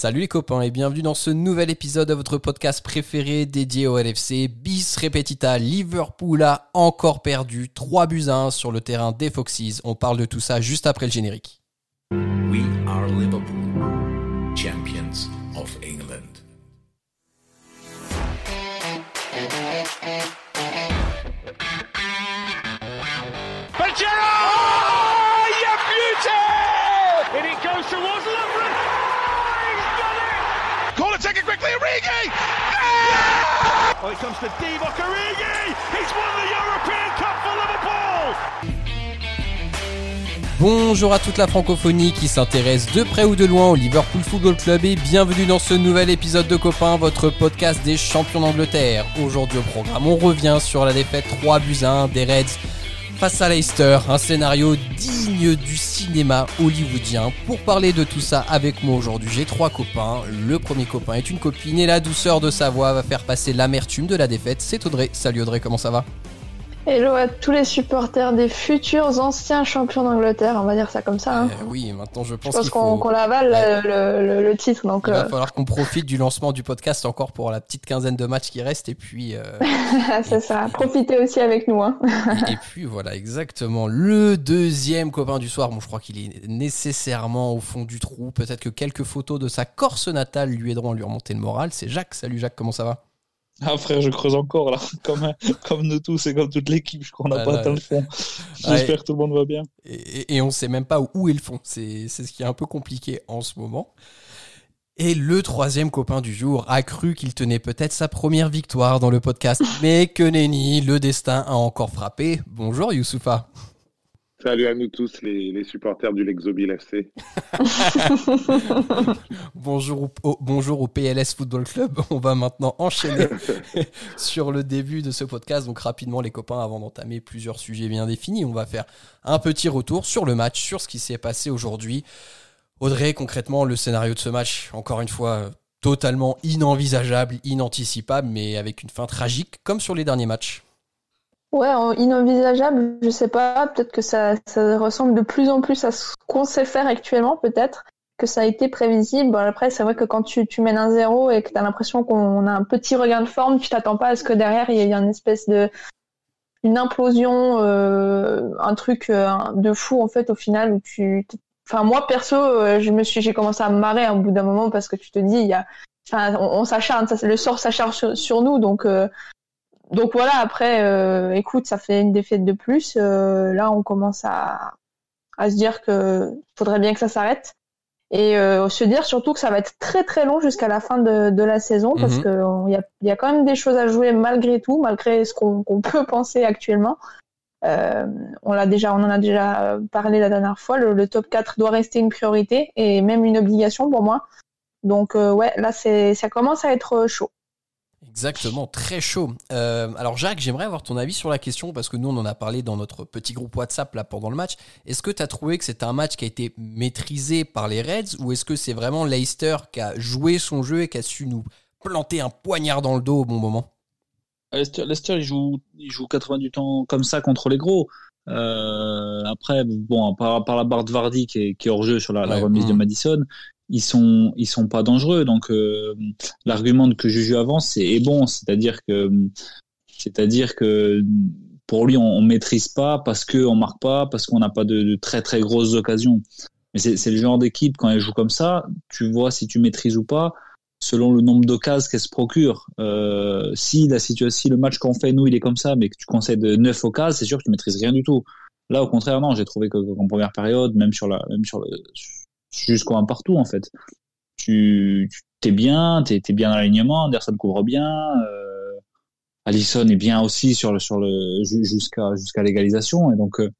Salut les copains et bienvenue dans ce nouvel épisode de votre podcast préféré dédié au LFC. Bis repetita, Liverpool a encore perdu 3 buts à 1 sur le terrain des Foxes. On parle de tout ça juste après le générique. Quickly, Origi! Oh, it comes to Divock Origi! He's won the European Cup for Liverpool! Bonjour à toute la francophonie qui s'intéresse de près ou de loin au Liverpool Football Club et bienvenue dans ce nouvel épisode de Copains, votre podcast des champions d'Angleterre. Aujourd'hui au programme, on revient sur la défaite 3 buts à 1 des Reds face à Leicester, un scénario digne du cinéma hollywoodien. Pour parler de tout ça avec moi aujourd'hui, j'ai trois copains. Le premier copain est une copine et la douceur de sa voix va faire passer l'amertume de la défaite. C'est Audrey. Salut Audrey, comment ça va? Hello à tous les supporters des futurs anciens champions d'Angleterre, on va dire ça comme ça. Hein. Euh, Oui, maintenant je pense, Je pense qu'il qu'on faut... l'avale Ouais. le, le- le titre, donc Il va euh, falloir qu'on profite du lancement du podcast encore pour la petite quinzaine de matchs qui restent et puis euh, c'est ça. Profitez aussi avec nous. Hein. et puis voilà exactement le deuxième copain du soir. Bon, je crois qu'il est nécessairement au fond du trou. Peut-être que quelques photos de sa Corse natale lui aideront à lui remonter le moral. C'est Jacques. Salut Jacques, comment ça va? Ah frère, je creuse encore là, comme, comme nous tous et comme toute l'équipe, je crois qu'on n'a Ah, pas là, atteint le fond. J'espère que tout le monde va bien. et, on sait même pas où est le fond. C'est c'est ce qui est un peu compliqué en ce moment. Et le troisième copain du jour a cru qu'il tenait peut-être sa première victoire dans le podcast, mais que nenni, le destin a encore frappé. Bonjour Youssoufa. Salut à nous tous, les, les supporters du Lexobil FC. Bonjour au, au- bonjour au PLS Football Club. On va maintenant enchaîner sur le début de ce podcast. Donc rapidement les copains, avant d'entamer plusieurs sujets bien définis, on va faire un petit retour sur le match, sur ce qui s'est passé aujourd'hui. Audrey, concrètement, le scénario de ce match, encore une fois, totalement inenvisageable, inanticipable, mais avec une fin tragique, comme sur les derniers matchs. Ouais, en- inenvisageable, je sais pas. Peut-être que ça, ça ressemble de plus en plus à ce qu'on sait faire actuellement, peut-être que ça a été prévisible. Bon, après, c'est vrai que quand tu, tu mènes un zéro et que tu as l'impression qu'on a un petit regain de forme, tu t'attends pas à ce que derrière il y ait une espèce de une implosion, euh, un truc euh, de fou en fait au final où tu enfin moi perso euh, je me suis j'ai commencé à me marrer au bout d'un moment parce que tu te dis il y a enfin on, s'acharne le sort s'acharne sur, sur nous donc euh, donc voilà après euh, écoute ça fait une défaite de plus Euh, là on commence à à se dire que faudrait bien que ça s'arrête et euh, se dire surtout que ça va être très très long jusqu'à la fin de, de la saison parce Mhm. que on- il y a, y a quand même des choses à jouer malgré tout malgré ce qu'on peut penser actuellement euh, on l'a déjà, on en a déjà euh, parlé la dernière fois. Le, le top 4 doit rester une priorité et même une obligation pour moi. Donc euh, ouais, là c'est, ça commence à être euh, chaud. Exactement, très chaud. Euh, alors Jacques, j'aimerais avoir ton avis sur la question parce que nous on en a parlé dans notre petit groupe WhatsApp là pendant le match. Est-ce que tu as trouvé que c'était un match qui a été maîtrisé par les Reds ou est-ce que c'est vraiment Leicester qui a joué son jeu et qui a su nous planter un poignard dans le dos au bon moment? Leicester, Leicester, il joue, il joue 80 du temps comme ça contre les gros. Euh, après, bon, par, par la barre de Vardy qui est, qui est hors jeu sur la, remise de mm. Madison, ils sont, ils sont pas dangereux. Donc, euh, l'argument que Juju avance c'est est bon, c'est-à-dire que, c'est-à-dire que pour lui, on, on maîtrise pas parce que on marque pas, parce qu'on n'a pas de, de très très grosses occasions. Mais c'est le genre d'équipe quand elle joue comme ça, tu vois si tu maîtrises ou pas selon le nombre d'occasions qu'elle se procure. Euh, si la situation, si le match qu'on fait nous il est comme ça, mais que tu concèdes 9 occasions, c'est sûr que tu maîtrises rien du tout. Là, au contraire, non, j'ai trouvé que qu'en première période, même sur la, même sur le, jusqu'au un partout en fait, tu, tu t'es bien, t'es es bien dans l'alignement, Anderson couvre bien, euh, Allison est bien aussi sur le sur le ju- jusqu'à jusqu'à l'égalisation et donc euh,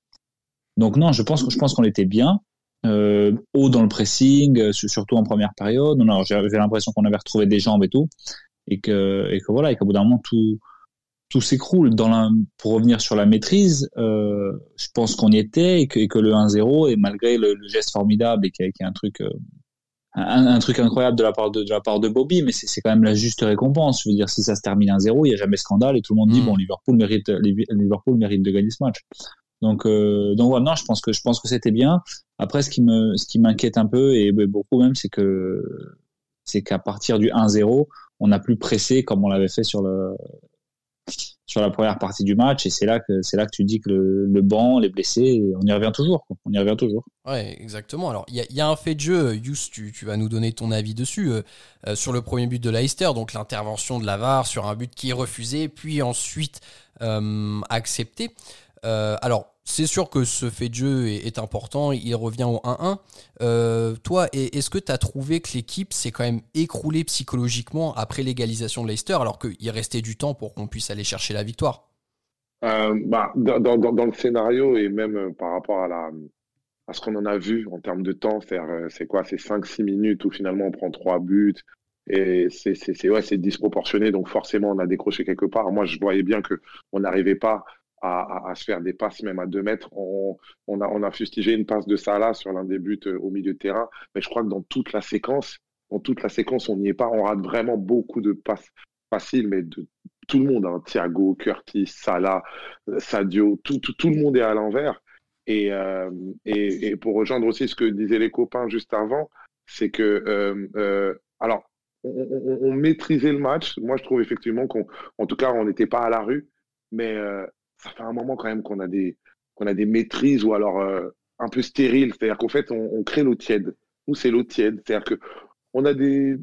donc non, je pense je pense qu'on était bien euh, haut dans le pressing, euh, su- surtout en première période. J'avais l'impression qu'on avait retrouvé des jambes et tout, et que et que voilà, et qu'au bout d'un moment tout tout s'écroule. Dans la, pour revenir sur la maîtrise, euh, je pense qu'on y était et que, et que le 1-0 et malgré le, le geste formidable et qui est un truc euh, un, un truc incroyable de la part de, de la part de Bobby, mais c'est quand même la juste récompense. Je veux dire, si ça se termine 1-0, il n'y a jamais scandale et tout le monde dit Mm. bon, Liverpool mérite Liverpool mérite de gagner ce match. Donc euh, donc voilà, non, je pense que je pense que c'était bien. Après, ce qui me ce qui m'inquiète un peu et beaucoup même, c'est que c'est qu'à partir du 1-0, on n'a plus pressé comme on l'avait fait sur le sur la première partie du match et c'est là que c'est là que tu dis que le, banc, les blessés, on y revient toujours. On y revient toujours. Ouais, exactement. Alors il y, a un fait de jeu, Yous, tu, vas nous donner ton avis dessus euh, euh, sur le premier but de Leicester, donc l'intervention de Lavar sur un but qui est refusé, puis ensuite euh, accepté. alors c'est sûr que ce fait de jeu est, important, il revient au 1-1. Euh, toi, est-ce que tu as trouvé que l'équipe s'est quand même écroulée psychologiquement après l'égalisation de Leicester, alors qu'il restait du temps pour qu'on puisse aller chercher la victoire? Euh, bah, dans, le scénario et même euh, par rapport à, à ce qu'on en a vu en termes de temps, c'est quoi C'est 5-6 minutes où finalement on prend 3 buts, et c'est ouais, disproportionné, donc forcément on a décroché quelque part. Moi, je voyais bien que on n'arrivait pas à, se faire des passes même à deux mètres. On, a, on a fustigé une passe de Salah sur l'un des buts euh, au milieu de terrain, mais je crois que dans toute la séquence, dans toute la séquence, on n'y est pas. On rate vraiment beaucoup de passes faciles, mais de tout le monde, hein. Thiago, Curtis, Salah, euh, Sadio, tout, tout, le monde est à l'envers. Et, euh, et, pour rejoindre aussi ce que disaient les copains juste avant, c'est que alors on, on, maîtrisait le match. Moi, je trouve effectivement qu'on, en tout cas, on n'était pas à la rue, mais ça fait un moment quand même qu'on a des qu'on a des maîtrises ou alors euh, un peu stériles. C'est-à-dire qu'en fait, on, crée l'eau tiède. Nous, c'est l'eau tiède. C'est-à-dire que on a des,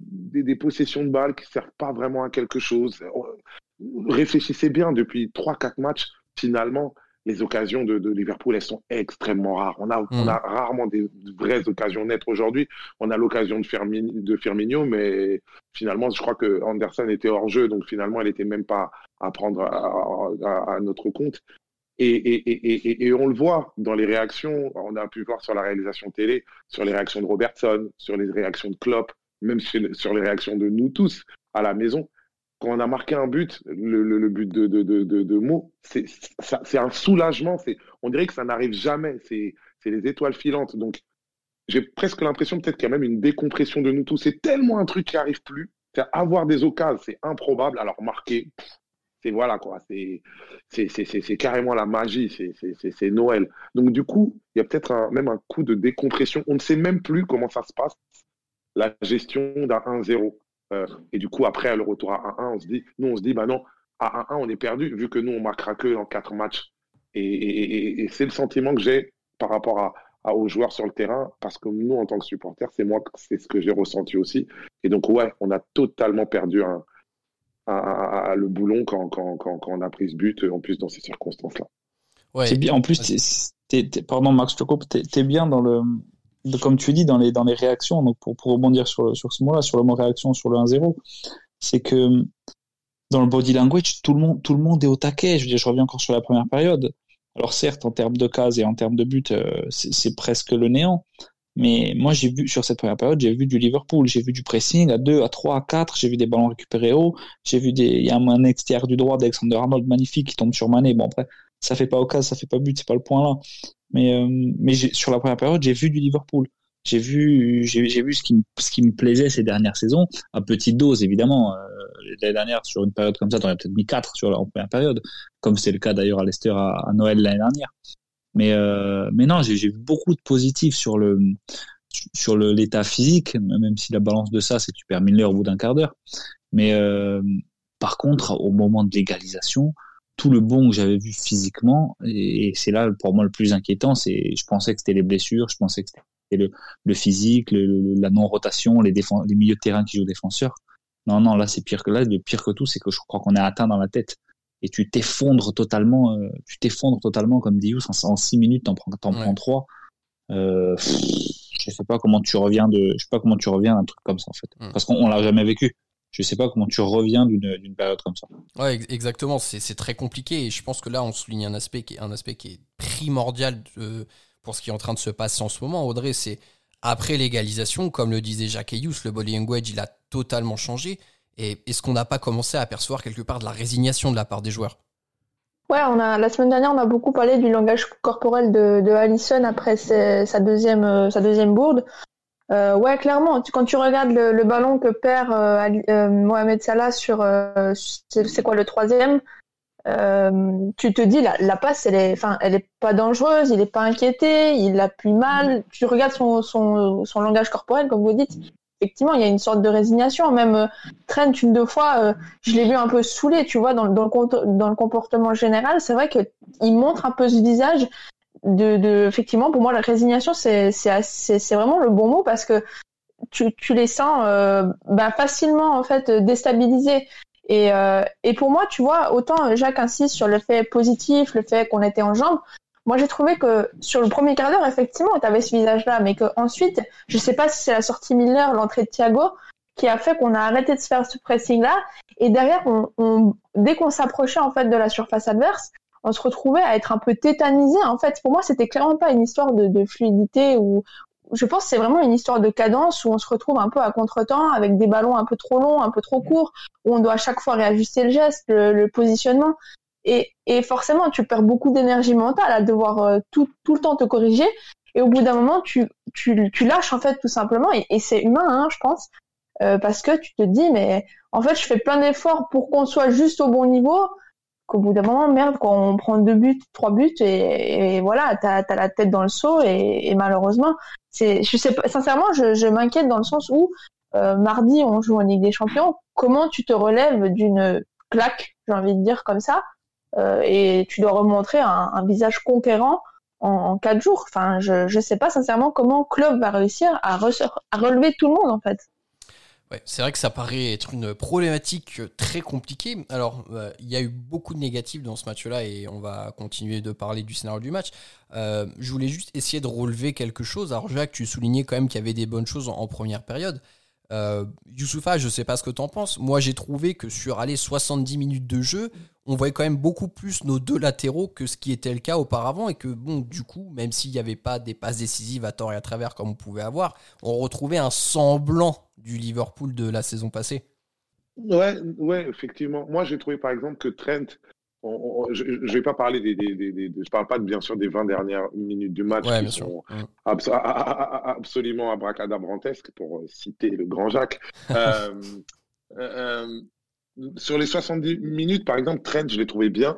possessions de balles qui servent pas vraiment à quelque chose. Réfléchissez bien, depuis 3-4 matchs, finalement, les occasions de, de, Liverpool, elles sont extrêmement rares. On a, on a mm. rarement des vraies occasions nettes aujourd'hui. On a l'occasion de, Firmino, de Firmino, mais finalement, je crois que Anderson était hors jeu, donc finalement, elle n'était même pas à prendre à, notre compte. Et, et, et, et, on le voit dans les réactions, on a pu voir sur la réalisation télé, sur les réactions de Robertson, sur les réactions de Klopp, même sur les réactions de nous tous à la maison quand on a marqué un but, le, but de, de, de, de, c'est un soulagement. On dirait que ça n'arrive jamais. C'est les étoiles filantes. Donc, j'ai presque l'impression peut-être qu'il y a même une décompression de nous tous. C'est tellement un truc qui n'arrive plus. Avoir des occasions, c'est improbable. Alors, marquer, c'est voilà quoi. C'est carrément la magie. C'est Noël. Donc, du coup, il y a peut-être même un coup de décompression. On ne sait même plus comment ça se passe, la gestion d'un 1-0. Euh, et du coup, après, le retour à 1-1, on se dit, nous, on se dit, bah non, à 1-1, on est perdu, vu que nous, on marquera que en quatre matchs. Et, c'est le sentiment que j'ai par rapport à, aux joueurs sur le terrain, parce que nous, en tant que supporters, c'est moi, c'est ce que j'ai ressenti aussi. Et donc, ouais, on a totalement perdu un, le boulon quand, quand, quand, on a pris ce but, en plus dans ces circonstances-là. Ouais. C'est bien. En plus, pardon Max, je te coupe. T'es bien dans le comme tu dis, dans les, dans les réactions, donc pour, pour rebondir sur, sur ce mot-là, sur le mot réaction, sur le 1-0, c'est que dans le body language, tout le monde, tout le monde est au taquet. Je veux dire, je reviens encore sur la première période. Alors certes, en termes de cases et en termes de buts, euh, c'est presque le néant. Mais moi, j'ai vu sur cette première période, j'ai vu du Liverpool, j'ai vu du pressing à 2, à 3, à 4, j'ai vu des ballons récupérés haut, j'ai vu des, il y a un, extérieur du droit d'Alexander Arnold magnifique qui tombe sur Mané. Bon après, ça fait pas occasion, ça fait pas but, c'est pas le point là. Mais, euh, mais sur la première période, j'ai vu du Liverpool. J'ai vu, j'ai vu ce qui, me, ce qui me plaisait ces dernières saisons, à petite dose évidemment. Euh, l'année dernière, sur une période comme ça, t'aurais peut-être mis 4 sur la première période, comme c'est le cas d'ailleurs à Leicester à, Noël l'année dernière. Mais, euh, mais non, j'ai vu beaucoup de positifs sur le sur l'état physique, même si la balance de ça, c'est que tu perds Miller au bout d'un quart d'heure. Mais euh, par contre, au moment de l'égalisation, tout le bon que j'avais vu physiquement, et, c'est là pour moi le plus inquiétant, c'est je pensais que c'était les blessures, je pensais que c'était le, le physique, le, la non-rotation, les, les milieux de terrain qui jouent défenseurs. Non, non, là c'est pire que là, le pire que tout, c'est que je crois qu'on est atteint dans la tête. Et tu t'effondres totalement, euh, tu t'effondres totalement comme Dius en, en six minutes, t'en prends, t'en prends trois. Euh, je sais pas comment tu reviens de, je sais pas comment tu reviens d'un truc comme ça en fait, parce qu'on l'a jamais vécu je sais pas comment tu reviens d'une période comme ça. Ouais, exactement. C'est très compliqué et je pense que là, on souligne un aspect qui est, un aspect qui est primordial pour ce qui est en train de se passer en ce moment. Audrey, c'est après l'égalisation, comme le disait Jacques Ayous, le body language, il a totalement changé. Et est-ce qu'on n'a pas commencé à apercevoir quelque part de la résignation de la part des joueurs Ouais, on a la semaine dernière, on a beaucoup parlé du langage corporel de, de Allison après sa deuxième euh, sa deuxième bourde. Euh, ouais, clairement. quand tu regardes le, ballon que perd euh, euh, Mohamed Salah sur, c'est quoi le troisième, tu te dis la, la passe, elle est, enfin, elle est pas dangereuse, il est pas inquiété, il appuie mal. Tu regardes son, son, son langage corporel, comme vous dites, effectivement, il y a une sorte de résignation. Même euh, Trent, une deux fois, euh, je l'ai vu un peu saoulé, tu vois, dans, dans, le, dans le comportement général. C'est vrai qu'il montre un peu ce visage de, de, effectivement, pour moi, la résignation, c'est vraiment le bon mot parce que tu, tu les sens euh, bah, facilement en fait déstabilisés. Et, euh, et pour moi, tu vois, autant Jacques insiste sur le fait positif, le fait qu'on était en jambes, moi, j'ai trouvé que sur le premier quart d'heure, effectivement, tu avais ce visage-là, mais qu'ensuite, je sais pas si c'est la sortie Miller, l'entrée de Thiago, qui a fait qu'on a arrêté de se faire ce pressing-là. Et derrière, on, dès qu'on s'approchait en fait de la surface adverse, on se retrouvait à être un peu tétanisé. En fait, pour moi, c'était clairement pas une histoire de, fluidité ou je pense que c'est vraiment une histoire de cadence où on se retrouve un peu à contretemps avec des ballons un peu trop longs, un peu trop courts, où on doit à chaque fois réajuster le geste, le positionnement. Et, forcément, tu perds beaucoup d'énergie mentale à devoir euh, tout, le temps te corriger. Et au bout d'un moment, tu, lâches en fait tout simplement. Et, c'est humain, hein, je pense, euh, parce que tu te dis, mais en fait, je fais plein d'efforts pour qu'on soit juste au bon niveau. Qu'au bout d'un moment, merde, quand on prend deux buts, trois buts, et, voilà, t'as as la tête dans le seau. Et, malheureusement, c'est, je sais pas, sincèrement, je, m'inquiète dans le sens où euh, mardi, on joue en Ligue des Champions. Comment tu te relèves d'une claque, j'ai envie de dire comme ça, euh, et tu dois remontrer un, un visage conquérant en, quatre jours? Enfin, je ne sais pas sincèrement comment Klopp va réussir à, à relever tout le monde en fait. C'est vrai que ça paraît être une problématique très compliquée. Alors, euh, il y a eu beaucoup de négatifs dans ce match-là et on va continuer de parler du scénario du match. Euh, je voulais juste essayer de relever quelque chose. Alors, Jacques, tu soulignais quand même qu'il y avait des bonnes choses en première période. Euh, Youssoufa, je sais pas ce que tu en penses. Moi, j'ai trouvé que sur aller 70 minutes de jeu, on voyait quand même beaucoup plus nos deux latéraux que ce qui était le cas auparavant et que bon, du coup, même s'il n'y avait pas des passes décisives à tort et à travers comme on pouvait avoir, on retrouvait un semblant du Liverpool de la saison passée. Ouais, ouais, effectivement. Moi, j'ai trouvé par exemple que Trent je ne vais pas parler des, je parle pas bien sûr des 20 dernières minutes du match qui sont absolument abracadabrantesques pour citer le grand Jacques. Euh, euh, euh, sur les 70 minutes, par exemple, Trent, je l'ai trouvé bien.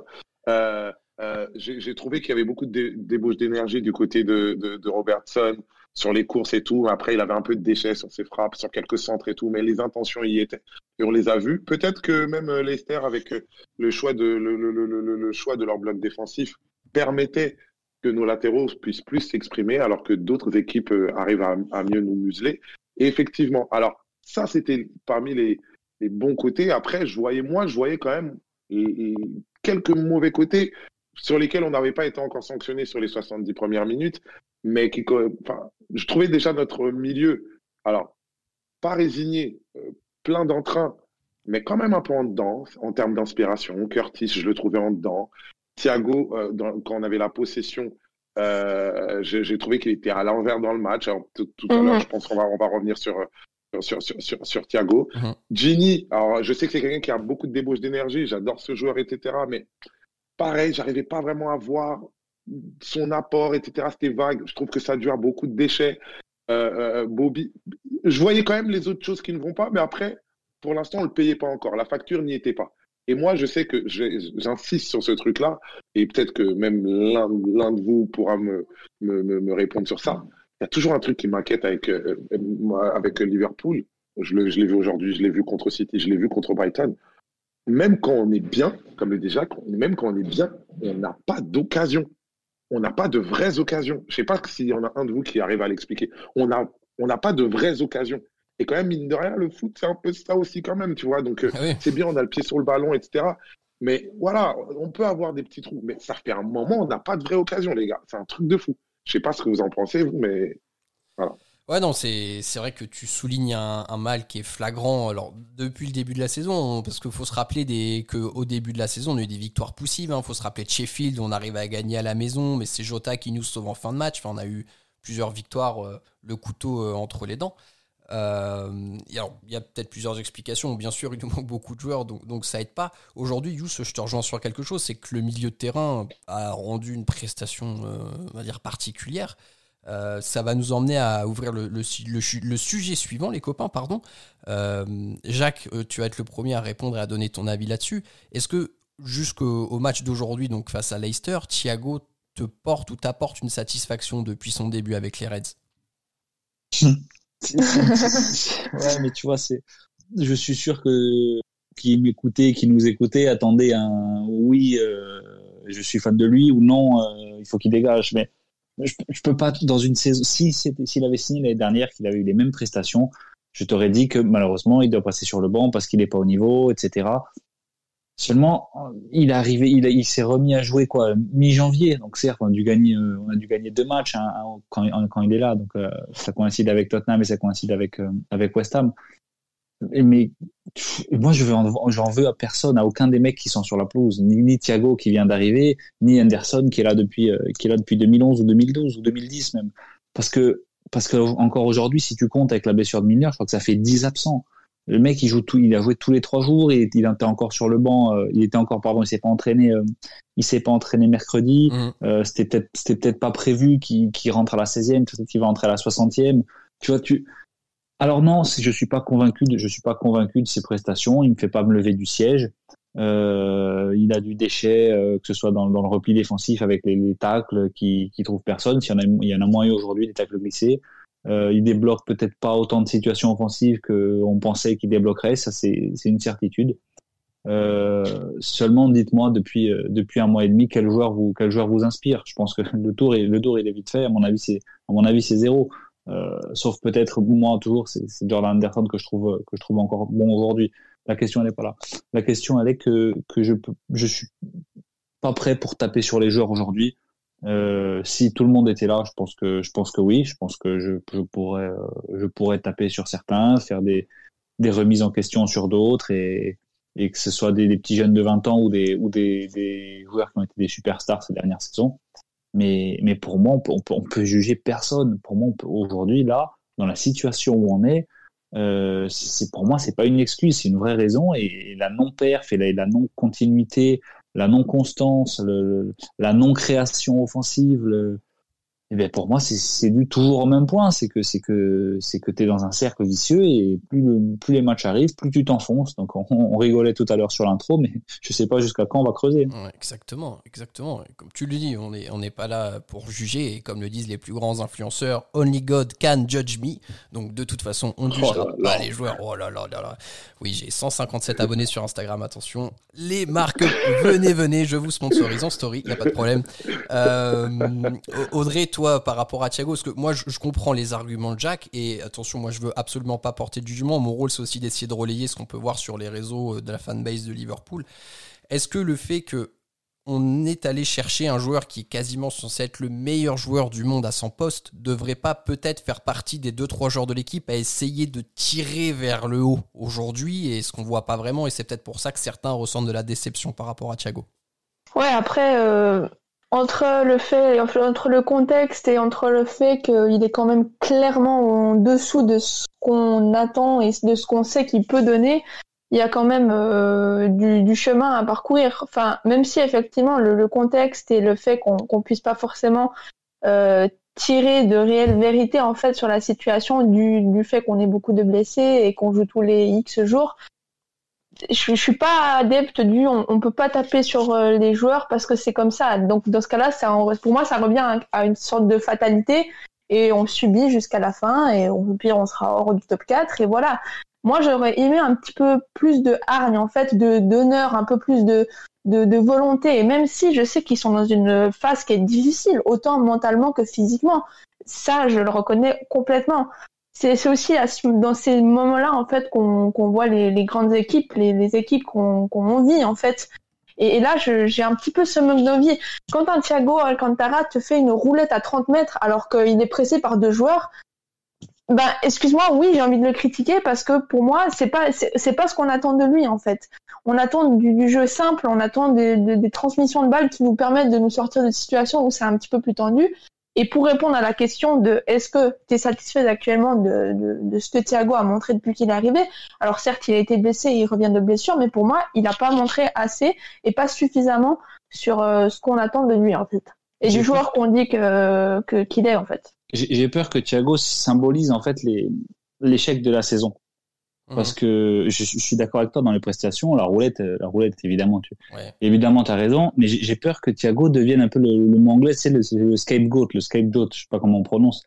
j'ai trouvé qu'il y avait beaucoup de débauche d'énergie du côté de, de Robertson sur les courses et tout. Après, il avait un peu de déchets sur ses frappes, sur quelques centres et tout, mais les intentions y étaient. Et on les a vues. Peut-être que même euh, Leicester, avec euh, le choix de, leur bloc défensif, permettait que nos latéraux puissent plus s'exprimer, alors que d'autres équipes euh, arrivent à, mieux nous museler. Et effectivement, alors ça, c'était parmi les, les, bons côtés. Après, je voyais, moi, je voyais quand même quelques mauvais côtés sur lesquels on n'avait pas été encore sanctionné sur les 70 premières minutes, mais qui, enfin, je trouvais déjà notre milieu, alors, pas résigné, euh, plein d'entrain, mais quand même un peu en dedans en termes d'inspiration. Curtis, je le trouvais en dedans. Thiago, euh, quand on avait la possession, euh, j'ai trouvé qu'il était à l'envers dans le match. tout, à l'heure, mhm. je pense qu'on va, on va revenir sur, sur, sur, sur, sur Thiago. Mhm. Ginny, alors je sais que c'est quelqu'un qui a beaucoup de débauche d'énergie, j'adore ce joueur, etc. Mais pareil, j'arrivais pas vraiment à voir son apport, etc. C'était vague. Je trouve que ça dure beaucoup de déchets. Euh, euh, Bobby, je voyais quand même les autres choses qui ne vont pas, mais après, pour l'instant, on le payait pas encore. La facture n'y était pas. Et moi, je sais que j'insiste sur ce truc-là, et peut-être que même l'un de vous pourra me, me, me, répondre sur ça. Il y a toujours un truc qui m'inquiète avec, euh, avec Liverpool. Je l'ai vu aujourd'hui, je l'ai vu contre City, je l'ai vu contre Brighton. Même quand on est bien, comme le déjà, même quand on est bien, on n'a pas d'occasion on n'a pas de vraies occasions. Je ne sais pas s'il y en a un de vous qui arrive à l'expliquer. On n'a on pas de vraies occasions. Et quand même, mine de rien, le foot, c'est un peu ça aussi quand même, tu vois. Donc, euh, ah c'est bien, on a le pied sur le ballon, etc. Mais voilà, on peut avoir des petits trous. Mais ça fait un moment, on n'a pas de vraies occasions, les gars. C'est un truc de fou. Je ne sais pas ce que vous en pensez, vous, mais voilà. Ouais, non, c'est vrai que tu soulignes un, mal qui est flagrant depuis le début de la saison, parce qu'il faut se rappeler qu'au début de la saison, on a eu des victoires poussives. Il hein. faut se rappeler de Sheffield, on arrive à gagner à la maison, mais c'est Jota qui nous sauve en fin de match. On a eu plusieurs victoires, euh, le couteau euh, entre les dents. Euh, il y a peut-être plusieurs explications. Bien sûr, il nous manque beaucoup de joueurs, donc, donc ça aide pas. Aujourd'hui, Youss, je te rejoins sur quelque chose, c'est que le milieu de terrain a rendu une prestation, on va particulière. Euh, ça va nous emmener à ouvrir le, sujet suivant, les copains, pardon. Euh, Jacques, euh, tu vas être le premier à répondre et à donner ton avis là-dessus. Est-ce que jusqu'au match d'aujourd'hui, donc face à Leicester, Thiago te porte ou t'apporte une satisfaction depuis son début avec les Reds? Ouais, mais tu vois, c'est, je suis sûr que qui m'écoutait, qui nous écoutait, attendait un oui, je suis fan de lui ou non, il faut qu'il dégage. Mais je, je, peux pas dans une saison. Si s'il avait signé l'année dernière, qu'il avait eu les mêmes prestations, je t'aurais dit que malheureusement il doit passer sur le banc parce qu'il n'est pas au niveau, etc. Seulement, il est arrivé, il, s'est remis à jouer quoi mi-janvier. Donc certes, on a dû gagner, euh, deux matchs hein, quand, il est là. Donc euh, ça coïncide avec Tottenham et ça coïncide euh, avec West Ham. Mais moi, je veux, j'en veux à personne, à aucun des mecs qui sont sur la pelouse, ni, ni Thiago qui vient d'arriver, ni Anderson qui est là depuis qui est là depuis 2011 ou 2012 ou 2010 même. Parce que parce que encore aujourd'hui, si tu comptes avec la blessure de Milner, je crois que ça fait 10 absents. Le mec, il joue tout, il a joué tous les trois jours et il était encore sur le banc. Euh, il était encore, pardon, il s'est pas entraîné. Euh, il s'est pas entraîné mercredi. Mmh. Euh, c'était peut-être, c'était peut-être pas prévu qu'il rentre à la 16e. Peut-être qu'il va rentrer à la 60e. Tu vois, tu. Alors non, je suis pas convaincu de, je suis pas convaincu de ses prestations. Il me fait pas me lever du siège. Euh, il a du déchet, que ce soit dans, dans, le repli défensif avec les, les tacles qui, qui trouvent personne. S'il y en a, il y en a moins eu aujourd'hui des tacles glissés. Euh, il débloque peut-être pas autant de situations offensives qu'on pensait qu'il débloquerait, ça c'est une certitude. Euh, seulement, dites-moi depuis euh, depuis un mois et demi quel joueur vous quel joueur vous inspire? Je pense que le tour est le tour il est vite fait. À mon avis c'est à mon avis c'est zéro. Euh, sauf peut-être moi toujours c'est Jordan Anderson que je trouve que je trouve encore bon aujourd'hui. La question elle n'est pas là. La question elle est que que je je suis pas prêt pour taper sur les joueurs aujourd'hui. Euh, si tout le monde était là, je pense que je pense que oui, je pense que je, je pourrais euh, je pourrais taper sur certains, faire des des remises en question sur d'autres et et que ce soit des, des, petits jeunes de 20 ans ou des ou des, des joueurs qui ont été des superstars ces dernières saisons. Mais mais pour moi, on peut on peut, juger personne. Pour moi, aujourd'hui là, dans la situation où on est, euh, c'est pour moi c'est pas une excuse, c'est une vraie raison et, la non perf et la, la non continuité la non-constance, la non-création offensive, le, eh bien pour moi c'est du toujours au même point. C'est que c'est que c'est que tu es dans un cercle vicieux et plus le, plus les matchs arrivent plus tu t'enfonces. Donc on, on, rigolait tout à l'heure sur l'intro mais je sais pas jusqu'à quand on va creuser. Ouais, exactement exactement. Comme tu le dis on est on n'est pas là pour juger. Et comme le disent les plus grands influenceurs only God can judge me. Donc de toute façon on ne jugera oh pas les joueurs. Oh là là là là. Oui j'ai 157 abonnés sur Instagram. Attention les marques venez venez je vous sponsorise en story. Il y a pas de problème. Euh, Audrey toi, par rapport à Thiago Parce que moi, je, comprends les arguments de Jack, et attention, moi, je veux absolument pas porter du jugement. Mon rôle, c'est aussi d'essayer de relayer ce qu'on peut voir sur les réseaux euh, de la fanbase de Liverpool. Est-ce que le fait que on est allé chercher un joueur qui est quasiment censé être le meilleur joueur du monde à son poste, devrait pas peut-être faire partie des 2-3 joueurs de l'équipe à essayer de tirer vers le haut aujourd'hui, et ce qu'on voit pas vraiment, et c'est peut-être pour ça que certains ressentent de la déception par rapport à Thiago? Ouais, après, euh, entre le fait, entre le contexte et entre le fait qu'il est quand même clairement en dessous de ce qu'on attend et de ce qu'on sait qu'il peut donner, il y a quand même euh, du, du, chemin à parcourir. Enfin, même si effectivement le, contexte et le fait qu'on qu'on puisse pas forcément euh, tirer de réelles vérités en fait sur la situation du, du fait qu'on ait beaucoup de blessés et qu'on joue tous les X jours, je, je suis pas adepte du on, on peut pas taper sur euh, les joueurs parce que c'est comme ça. Donc dans ce cas-là, ça pour moi ça revient à une sorte de fatalité et on subit jusqu'à la fin et au pire on sera hors du top 4 et voilà. Moi j'aurais aimé un petit peu plus de hargne en fait, de d'honneur, un peu plus de, de, de volonté et même si je sais qu'ils sont dans une phase qui est difficile autant mentalement que physiquement, ça je le reconnais complètement c'est aussi dans ces moments-là en fait qu'on voit les, grandes équipes, les, équipes qu'on qu vit en fait. Et, là, j'ai un petit peu ce manque d'envie. Quand un Thiago Alcantara te fait une roulette à 30 mètres alors qu'il est pressé par deux joueurs, ben excuse-moi, oui, j'ai envie de le critiquer parce que pour moi, c'est pas c'est pas ce qu'on attend de lui en fait. On attend du, jeu simple, on attend des, des, transmissions de balles qui nous permettent de nous sortir de situations où c'est un petit peu plus tendu. Et pour répondre à la question de est-ce que tu es satisfait actuellement de, de, de, ce que Thiago a montré depuis qu'il est arrivé, alors certes il a été blessé et il revient de blessure, mais pour moi il n'a pas montré assez et pas suffisamment sur euh, ce qu'on attend de lui en fait. Et du joueur qu'on dit que qu'il est en fait. J'ai peur que Thiago symbolise en fait l'échec de la saison. Parce mhm. que je, je suis d'accord avec toi dans les prestations, la roulette, la roulette évidemment, tu, ouais. évidemment t'as raison, mais j'ai peur que Thiago devienne un peu le, le mot anglais, c'est le, le, scapegoat, le scapegoat, je sais pas comment on prononce.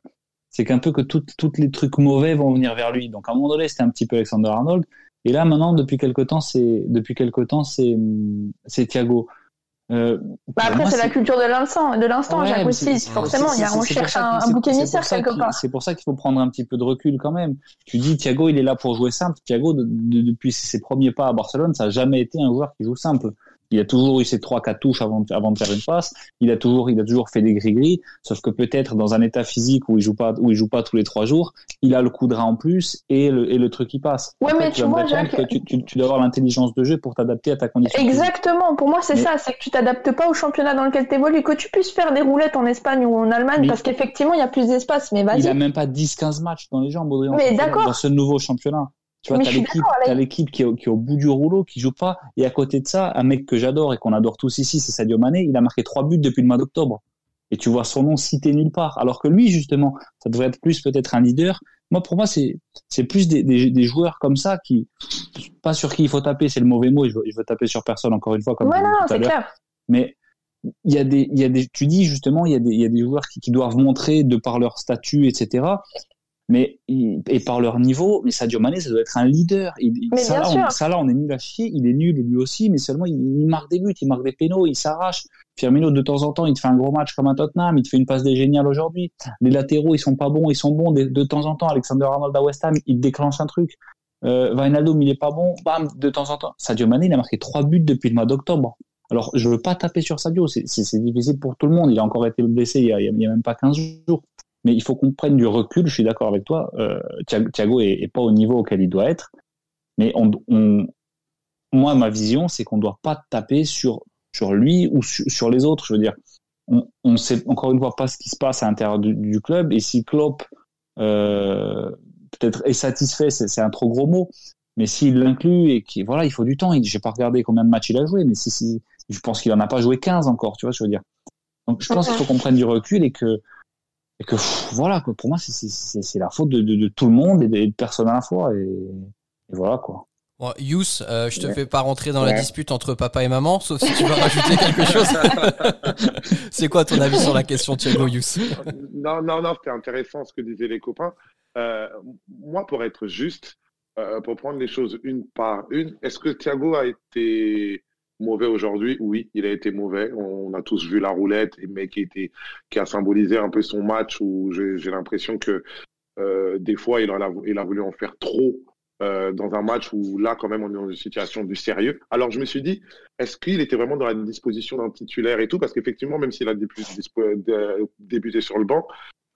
c'est qu'un peu que toutes toutes les trucs mauvais vont venir vers lui. Donc à un moment donné, c'était un petit peu Alexander Arnold. Et là, maintenant, depuis quelque temps, c'est depuis quelque temps, c'est c'est Thiago. Euh, bah après, c'est la culture de l'instant, de l'instant, ouais, Jacques aussi. Forcément, il y a, on cherche un, un bouc émissaire quelque part. C'est pour ça qu'il faut prendre un petit peu de recul quand même. Tu dis, Thiago, il est là pour jouer simple. Thiago, de, de, depuis ses premiers pas à Barcelone, ça n'a jamais été un joueur qui joue simple. Il a toujours eu ses trois quatre touches avant de, avant de faire une passe. Il a toujours il a toujours fait des gris gris. Sauf que peut-être dans un état physique où il joue pas où il joue pas tous les trois jours, il a le coup de rein en plus et le et le truc qui passe. Ouais, mais tu, vois, Jacques... que tu, tu, tu, dois avoir l'intelligence de jeu pour t'adapter à ta condition. Exactement. Pour moi, c'est mais... ça. C'est que tu t'adaptes pas au championnat dans lequel tu évolues. Que tu puisses faire des roulettes en Espagne ou en Allemagne, mais parce qu'effectivement, il y a plus d'espace. Mais vas-y. Il a même pas 10-15 matchs dans les jambes, Audrey, mais d'accord. Dans ce nouveau championnat. Tu vois, t'as l'équipe, l'équipe qui, est, qui est au bout du rouleau, qui joue pas. Et à côté de ça, un mec que j'adore et qu'on adore tous ici, c'est Sadio Mané. Il a marqué trois buts depuis le mois d'octobre. Et tu vois son nom cité nulle part. Alors que lui, justement, ça devrait être plus peut-être un leader. Moi, pour moi, c'est, c'est plus des, des, des, joueurs comme ça qui, pas sur qui il faut taper, c'est le mauvais mot. Je veux, je veux taper sur personne encore une fois, comme ouais, non, c'est clair. Mais il y a des, il y a des, tu dis justement, il y a des, il y a des joueurs qui, qui doivent montrer de par leur statut, etc mais et par leur niveau, mais Sadio Mané, ça doit être un leader. Il, mais ça, bien là, on, ça là, on est nul à chier. Il est nul lui aussi, mais seulement il, il marque des buts, il marque des pénaux, il s'arrache. Firmino, de temps en temps, il te fait un gros match comme un Tottenham, il te fait une passe des géniales aujourd'hui. Les latéraux, ils sont pas bons, ils sont bons de, de temps en temps. Alexander Arnold à West Ham, il déclenche un truc. Euh, Wijnaldum, il est pas bon, bam, de temps en temps. Sadio Mané, il a marqué trois buts depuis le mois d'octobre. Alors, je veux pas taper sur Sadio, c'est difficile pour tout le monde. Il a encore été blessé il y a, il y a même pas 15 jours mais il faut qu'on prenne du recul. Je suis d'accord avec toi. Euh, Thiago est, est, pas au niveau auquel il doit être, mais on, on moi ma vision c'est qu'on doit pas taper sur sur lui ou sur, sur, les autres. Je veux dire, on, on sait encore une fois pas ce qui se passe à l'intérieur du, du, club et si Klopp euh, peut-être est satisfait, c'est un trop gros mot, mais s'il l'inclut et qu'il voilà, il faut du temps. J'ai pas regardé combien de matchs il a joué, mais si, si je pense qu'il en a pas joué 15 encore, tu vois, je veux dire. Donc je pense qu'il faut qu'on prenne du recul et que et que voilà quoi pour moi c'est la faute de, de, de, tout le monde et de, de personne à la fois et, et voilà quoi Bon, Yous, euh, je te ouais. fais pas rentrer dans ouais. la dispute entre papa et maman, sauf si tu veux rajouter quelque chose. c'est quoi ton avis sur la question, Thiago Yous? Non, non, non, c'était intéressant ce que disaient les copains. Euh, moi, pour être juste, euh, pour prendre les choses une par une, est-ce que Thiago a été mauvais aujourd'hui, oui, il a été mauvais. On a tous vu la roulette, mais qui, qui a symbolisé un peu son match où j'ai l'impression que euh, des fois, il a, voulu en faire trop euh, dans un match où là, quand même, on est dans une situation du sérieux. Alors, je me suis dit, est-ce qu'il était vraiment dans la disposition d'un titulaire et tout? Parce qu'effectivement, même s'il a débuté sur le banc,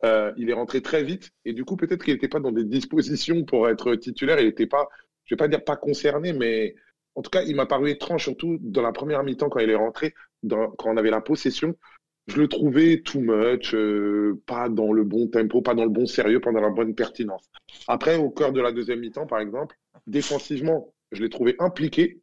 euh, il est rentré très vite et du coup, peut-être qu'il n'était pas dans des dispositions pour être titulaire. Il n'était pas, je vais pas dire pas concerné, mais en tout cas, il m'a paru étrange, surtout dans la première mi-temps quand il est rentré, quand on avait la possession. Je le trouvais too much, euh, pas dans le bon tempo, pas dans le bon sérieux, pas dans la bonne pertinence. Après, au cœur de la deuxième mi-temps, par exemple, défensivement, je l'ai trouvé impliqué.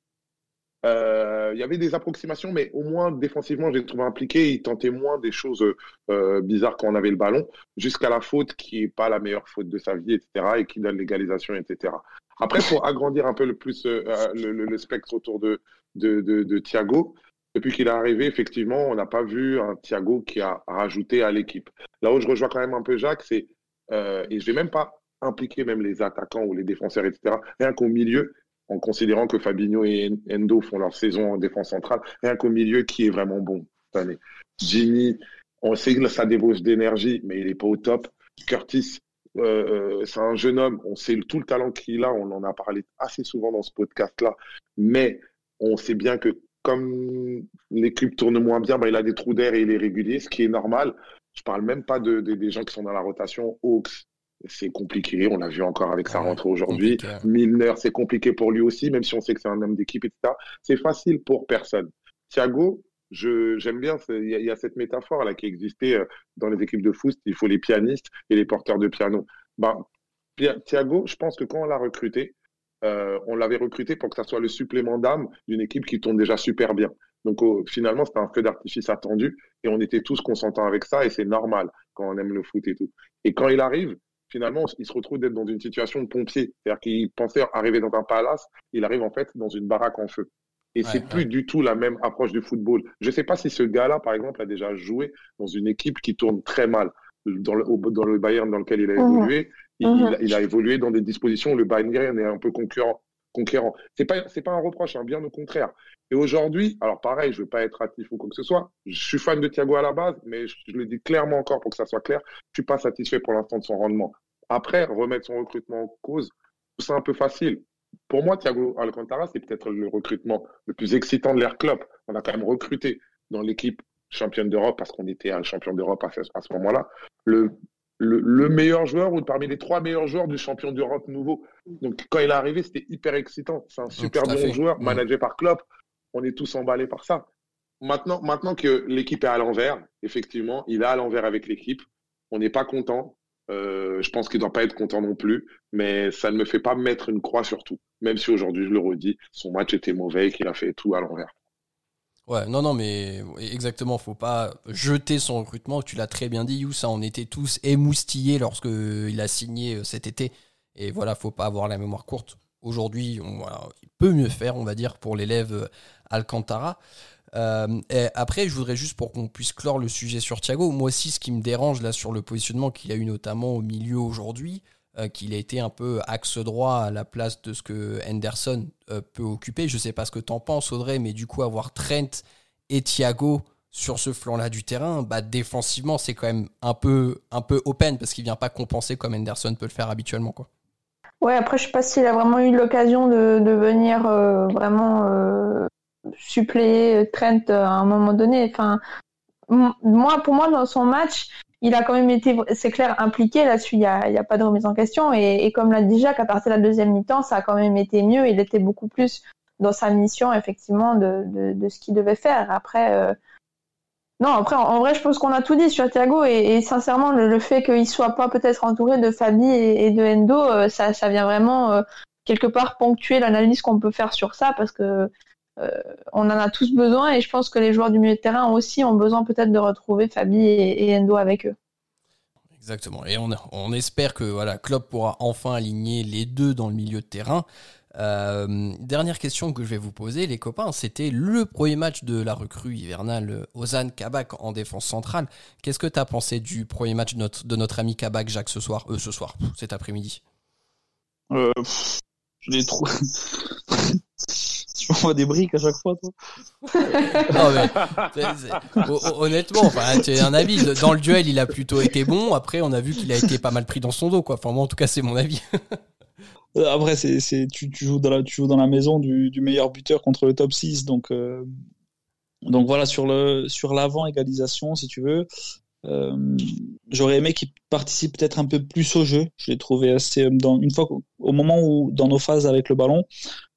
Euh, il y avait des approximations, mais au moins défensivement, je l'ai trouvé impliqué. Il tentait moins des choses euh, bizarres quand on avait le ballon, jusqu'à la faute qui n'est pas la meilleure faute de sa vie, etc., et qui donne l'égalisation, etc. Après, pour agrandir un peu le plus euh, le, le, spectre autour de, de, de, Thiago, depuis qu'il est arrivé, effectivement, on n'a pas vu un Thiago qui a rajouté à l'équipe. Là où je rejoins quand même un peu Jacques, c'est, euh, et je vais même pas impliquer même les attaquants ou les défenseurs, etc., rien qu'au milieu, en considérant que Fabinho et Endo font leur saison en défense centrale, rien qu'au milieu qui est vraiment bon cette année. Jimmy, on sait que ça débauche d'énergie, mais il n'est pas au top. Curtis, euh, euh, c'est un jeune homme, on sait tout le talent qu'il a, on en a parlé assez souvent dans ce podcast-là, mais on sait bien que comme l'équipe tourne moins bien, bah, il a des trous d'air et il est régulier, ce qui est normal. Je parle même pas de, de, des gens qui sont dans la rotation. Hawks, c'est compliqué, on l'a vu encore avec sa rentrée aujourd'hui. Milner, c'est compliqué pour lui aussi, même si on sait que c'est un homme d'équipe, etc. C'est facile pour personne. Thiago, j'aime bien il y, a cette métaphore là qui existait euh, dans les équipes de foot il faut les pianistes et les porteurs de piano ben Thiago je pense que quand on l'a recruté euh, on l'avait recruté pour que ça soit le supplément d'âme d'une équipe qui tourne déjà super bien donc oh, finalement c'était un feu d'artifice attendu et on était tous consentants avec ça et c'est normal quand on aime le foot et tout et quand il arrive finalement, il se retrouve d'être dans une situation de pompier. C'est-à-dire qu'il pensait arriver dans un palace, il arrive en fait dans une baraque en feu. Et ouais, c'est plus du tout la même approche du football. Je ne sais pas si ce gars-là, par exemple, a déjà joué dans une équipe qui tourne très mal. dans le, dans le Bayern dans lequel il a Mhm. évolué, il, Mhm. il a, il a évolué dans des dispositions où le Bayern est un peu concurrent. conquérant. C'est pas, c'est pas un reproche, hein, bien au contraire. Et aujourd'hui, alors pareil, je veux pas être hâtif ou quoi que ce soit. Je suis fan de Thiago à la base, mais je, je le dis clairement encore pour que ça soit clair. Je suis pas satisfait pour l'instant de son rendement. Après, remettre son recrutement en cause, c'est un peu facile. Pour moi, Thiago Alcantara, c'est peut-être le recrutement le plus excitant de l'ère club. On a quand même recruté dans l'équipe championne d'Europe parce qu'on était un champion d'Europe à ce, moment-là. Le, le, le, meilleur joueur ou parmi les trois meilleurs joueurs du champion d'Europe nouveau. Donc quand il est arrivé, c'était hyper excitant. C'est un super bon joueur, mmh. managé par Klopp. On est tous emballés par ça. Maintenant, maintenant que l'équipe est à l'envers, effectivement, il est à l'envers avec l'équipe. On n'est pas content. Euh, je pense qu'il ne doit pas être content non plus, mais ça ne me fait pas mettre une croix sur tout. Même si aujourd'hui, je le redis, son match était mauvais et qu'il a fait tout à l'envers. Ouais, non, non, mais exactement, faut pas jeter son recrutement. Tu l'as très bien dit, You, ça, on était tous émoustillés lorsque il a signé cet été. Et voilà, faut pas avoir la mémoire courte. Aujourd'hui, voilà, il peut mieux faire, on va dire, pour l'élève Alcantara. Euh, après, je voudrais juste pour qu'on puisse clore le sujet sur Thiago, moi aussi, ce qui me dérange là sur le positionnement qu'il a eu notamment au milieu aujourd'hui, euh, qu'il a été un peu axe droit à la place de ce que Henderson euh, peut occuper. Je sais pas ce que t'en penses, Audrey, mais du coup, avoir Trent et Thiago sur ce flanc-là du terrain, bah, défensivement, c'est quand même un peu, un peu open parce qu'il vient pas compenser comme Henderson peut le faire habituellement. Quoi. Ouais, après, je sais pas s'il a vraiment eu l'occasion de, venir vraiment suppléer Trent à un moment donné. Enfin, moi, pour moi, dans son match, il a quand même été, c'est clair, impliqué là-dessus. Il n'y a, pas de remise en question. Et, comme l'a dit Jacques, à partir de la deuxième mi-temps, ça a quand même été mieux. Il était beaucoup plus dans sa mission, effectivement, de, ce qu'il devait faire. Après, euh... non, après, en, vrai, je pense qu'on a tout dit sur Thiago. Et, sincèrement, le, fait qu'il soit pas peut-être entouré de Fabi et, de Endo, euh, ça, vient vraiment euh, quelque part ponctuer l'analyse qu'on peut faire sur ça, parce que euh, on en a tous besoin et je pense que les joueurs du milieu de terrain aussi ont besoin peut-être de retrouver Fabi et, et, Endo avec eux. Exactement. Et on, on espère que voilà, Klopp pourra enfin aligner les deux dans le milieu de terrain. Euh, dernière question que je vais vous poser, les copains, c'était le premier match de la recrue hivernale Ozan Kabak en défense centrale. Qu'est-ce que tu as pensé du premier match de notre, de notre ami Kabak, Jacques, ce soir euh, Ce soir, cet après-midi? Euh, Je l'ai trouvé. tu m'envoies des briques à chaque fois, toi non, mais, c'est, c'est, honnêtement, enfin, tu as un avis. Dans le duel, il a plutôt été bon. Après, on a vu qu'il a été pas mal pris dans son dos, quoi. Enfin, moi, en tout cas, c'est mon avis. Après, c'est, c'est, tu, tu, joues dans la, tu joues dans la maison du, du meilleur buteur contre le top 6. Donc, euh, donc voilà, sur, le, sur l'avant égalisation, si tu veux, euh, j'aurais aimé qu'il participe peut-être un peu plus au jeu. Je l'ai trouvé assez. Dans, une fois au moment où, dans nos phases avec le ballon,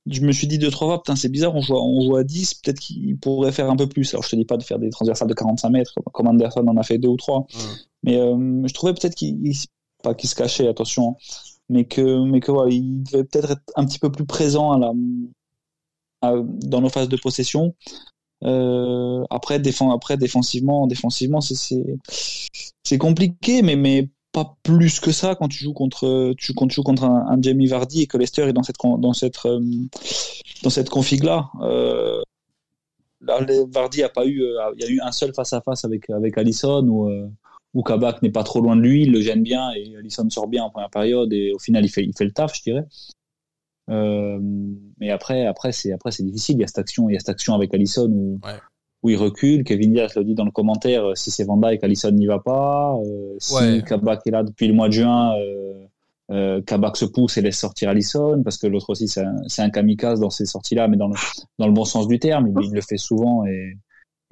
je me suis dit deux, trois fois, putain, c'est bizarre, on joue, à, on joue à 10, peut-être qu'il pourrait faire un peu plus. Alors, je te dis pas de faire des transversales de 45 mètres, comme Anderson en a fait deux ou trois. Mmh. Mais euh, je trouvais peut-être qu'il, pas qu'il se cachait, attention, mais que, mais que voilà, il devait peut-être être un petit peu plus présent à la, à, dans nos phases de possession. Euh, après, défend, après, défensivement, défensivement, c'est compliqué, mais, mais pas plus que ça quand tu joues contre tu quand joues contre un, Jamie Vardy et que Leicester est dans cette dans cette euh, dans cette config là euh, là Vardy a pas eu il y a eu un seul face à face avec avec Allison où euh, où Kabak n'est pas trop loin de lui il le gêne bien et Allison sort bien en première période et au final il fait il fait le taf je dirais. Euh, mais après après c'est après c'est difficile. Il y a cette action il y a cette action avec Allison où où il recule. Kevin Diaz le dit dans le commentaire, si c'est Van Dijk, Alisson n'y va pas. Euh, si Ouais. Kabak est là depuis le mois de juin, euh, euh, Kabak se pousse et laisse sortir Alisson, parce que l'autre aussi, c'est un, kamikaze dans ces sorties-là, mais dans le, dans le bon sens du terme. Il, il le fait souvent et,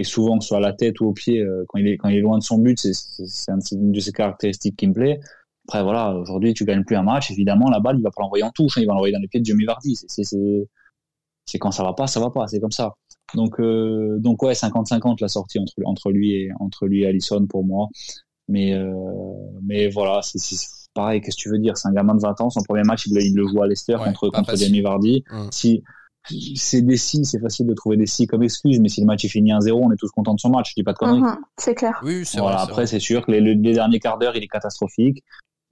et souvent, que ce soit à la tête ou au pied, euh, quand, il est, quand il est loin de son but, c'est, c'est, c'est un- c'est une de ses caractéristiques qui me plaît. Après, voilà, aujourd'hui, tu gagnes plus un match, évidemment, la balle, il va pas l'envoyer en touche, hein, il va l'envoyer dans les pieds de Jimmy Vardy. C'est quand ça va pas, ça va pas, c'est comme ça. Donc, euh, donc ouais, 50-50 la sortie entre, entre lui et entre lui et Allison pour moi. Mais, euh, mais voilà, c'est, c'est pareil. Qu'est-ce que tu veux dire? C'est un gamin de 20 ans. Son premier match, il, le- il le joue à Leicester Ouais, contre contre. Jamie Vardy. Mm. Si c'est des si, c'est facile de trouver des si comme excuse, mais si le match il finit 1-0, on est tous contents de son match. Je dis pas de conneries. Mhm, c'est clair. Oui, c'est Voilà, vrai. c'est après, c'est sûr que les, les derniers quarts d'heure, il est catastrophique.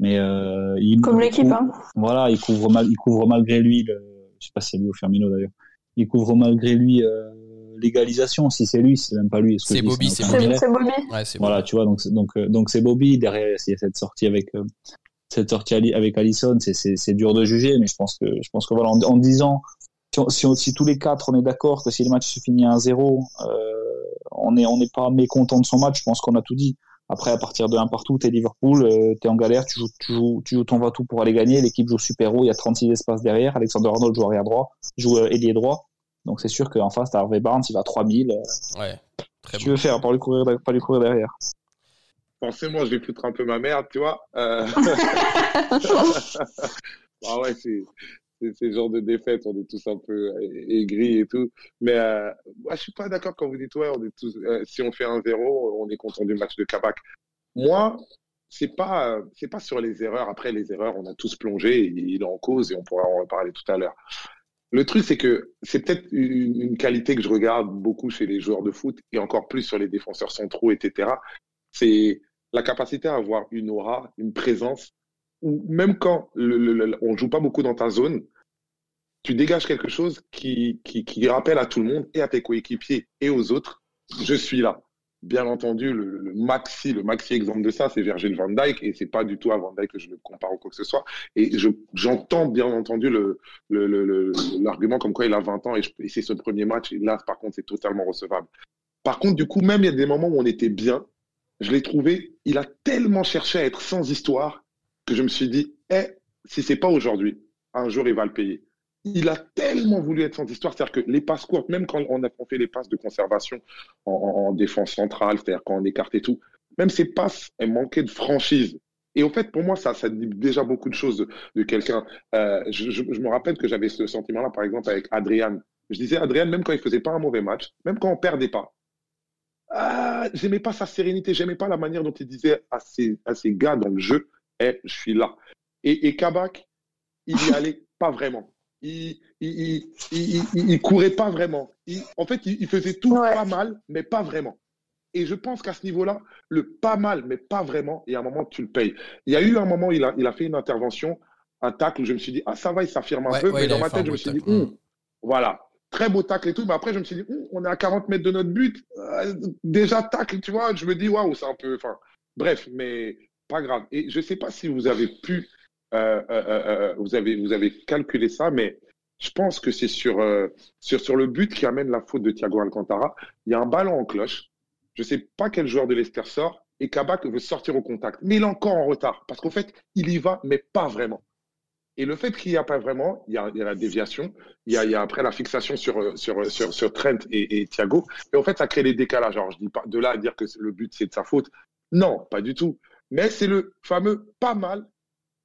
Mais euh, il, Comme l'équipe, hein. Voilà, il couvre mal, il couvre malgré lui. Le, je sais pas si c'est lui ou Firmino d'ailleurs. Il couvre malgré lui euh, l'égalisation. Si c'est lui, c'est même pas lui. C'est Bobby, c'est Bobby. C'est Bobby. Ouais, Voilà, tu vois, donc donc euh, donc c'est Bobby derrière. Il y a cette sortie avec euh, cette sortie Ali- avec Allison, c'est dur de juger, mais je pense que je pense que voilà, en, en disant si, on- si, on- si tous les quatre on est d'accord que si le match se finit à 1-0, euh, on est on n'est pas mécontent de son match. Je pense qu'on a tout dit. Après, à partir de un partout, t'es Liverpool, euh, t'es en galère, tu joues, tu joues, tu joues ton va-tout pour aller gagner. L'équipe joue super haut, il y a 36 espaces derrière. Alexander Arnold joue arrière droit, joue euh, ailier droit. Donc c'est sûr qu'en face, t'as Harvey Barnes, il va à 3000. Euh, Ouais. Très tu bon. veux faire, pas lui courir, pas lui courir derrière. Forcément, je vais foutre un peu ma merde, tu vois. Euh... ah ouais, c'est c'est c'est le genre de défaite, on est tous un peu aigris et tout. Mais euh, moi, je suis pas d'accord quand vous dites ouais, on est tous. euh, si on fait un 0 on est content du match de Kabak. Moi, c'est pas euh, c'est pas sur les erreurs. Après, les erreurs, on a tous plongé. Il il est en cause et on pourra en reparler tout à l'heure. Le truc, c'est que c'est peut-être une, qualité que je regarde beaucoup chez les joueurs de foot et encore plus sur les défenseurs centraux, etc. C'est la capacité à avoir une aura, une présence, ou même quand on joue pas beaucoup dans ta zone, tu dégages quelque chose qui rappelle à tout le monde et à tes coéquipiers et aux autres, je suis là. Bien entendu, le, maxi, le maxi exemple de ça, c'est Virgil van Dijk et c'est pas du tout à Van Dijk que je le compare ou quoi que ce soit. Et je, j'entends bien entendu l'argument comme quoi il a 20 ans et, c'est son premier match. Et là, par contre, c'est totalement recevable. Par contre, du coup, même il y a des moments où on était bien, je l'ai trouvé, il a tellement cherché à être sans histoire que je me suis dit, eh, si c'est pas aujourd'hui, un jour il va le payer. Il a tellement voulu être sans histoire, c'est-à-dire que les passes courtes, même quand on a fait les passes de conservation en, en- en défense centrale, c'est-à-dire quand on écarte et tout, même ces passes, elles manquaient de franchise. Et au fait, pour moi, ça, ça dit déjà beaucoup de choses de, de quelqu'un. Euh, je, je- je me rappelle que j'avais ce sentiment-là, par exemple, avec Adrian. Je disais, Adrian, même quand il faisait pas un mauvais match, même quand on perdait pas, ah, j'aimais pas sa sérénité, j'aimais pas la manière dont il disait à ses, à ses gars dans le jeu, eh, je suis là. Et, et Kabak, il y allait pas vraiment. Il, il, il, il, courait pas vraiment. Il- en fait, il, il faisait tout Ouais. pas mal, mais pas vraiment. Et je pense qu'à ce niveau-là, le pas mal, mais pas vraiment, il y a un moment, tu le payes. Il y a eu un moment, il a, il a fait une intervention, un tacle où je me suis dit, ah, ça va, il s'affirme un Ouais, peu, ouais, mais dans ma tête, je me suis dit. Hum, voilà, très beau tacle et tout, mais après, je me suis dit, Hum, on est à 40 mètres de notre but, Euh, déjà tacle, tu vois, je me dis, waouh, c'est un peu, enfin, bref, mais pas grave. Et je sais pas si vous avez pu, euh, euh, euh, vous avez, vous avez calculé ça, mais je pense que c'est sur, sur, sur le but qui amène la faute de Thiago Alcantara. Il y a un ballon en cloche. Je sais pas quel joueur de Leicester sort et Kabak veut sortir au contact. Mais il est encore en retard parce qu'en fait, il y va, mais pas vraiment. Et le fait qu'il n'y a pas vraiment, il y a, la déviation, il y a, après la fixation sur, sur, sur, Trent et, et Thiago. Et en fait, ça crée des décalages. Alors, je dis pas de là à dire que le but, c'est de sa faute. Non, pas du tout. Mais c'est le fameux pas mal,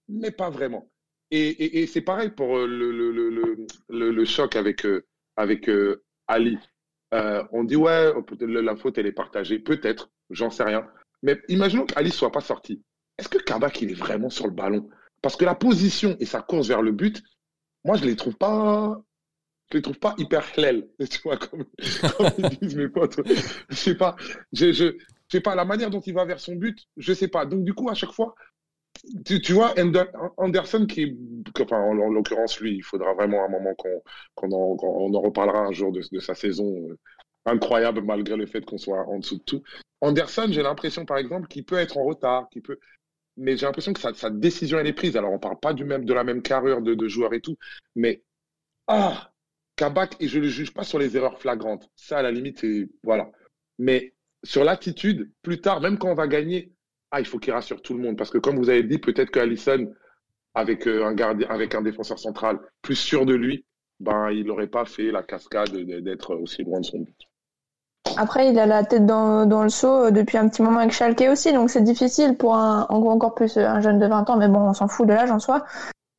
mais pas vraiment. Et, et, c'est pareil pour euh, le, le, le, le, choc avec, euh, avec euh, Ali. On dit, ouais, peut-être la faute, elle est partagée. Peut-être, j'en sais rien. Mais imaginons qu'Ali soit pas sorti. Est-ce que Kabak, il est vraiment sur le ballon? Parce que la position et sa course vers le but, moi, je les trouve pas. Je les trouve pas hyper hlel, tu vois, comme, ils disent mes potes. Je sais pas. Je, je, sais pas, la manière dont il va vers son but, je sais pas. Donc, du coup, à chaque fois, tu, vois, Ander- Anderson qui est, enfin, en, en l'occurrence, lui, il faudra vraiment un moment qu'on qu'on en, qu'on en reparlera un jour de, sa saison euh, incroyable malgré le fait qu'on soit en dessous de tout. Anderson, j'ai l'impression, par exemple, qu'il peut être en retard, qu'il peut, mais j'ai l'impression que sa, décision elle est prise. Alors, on parle pas du même, de la même carrure de, de joueur et tout, mais ah, Kabak, et je le juge pas sur les erreurs flagrantes. Ça, à la limite, c'est voilà. Mais sur l'attitude, plus tard, même quand on va gagner, ah, il faut qu'il rassure tout le monde. Parce que comme vous avez dit, peut-être qu'Alisson, avec euh, un gardien, avec un défenseur central plus sûr de lui, ben, il n'aurait pas fait la cascade de- d'être aussi loin de son but. Après, il a la tête dans, le seau euh, depuis un petit moment avec Schalke aussi, donc c'est difficile pour un, en- encore plus euh, un jeune de 20 ans, mais bon, on s'en fout de l'âge en soi,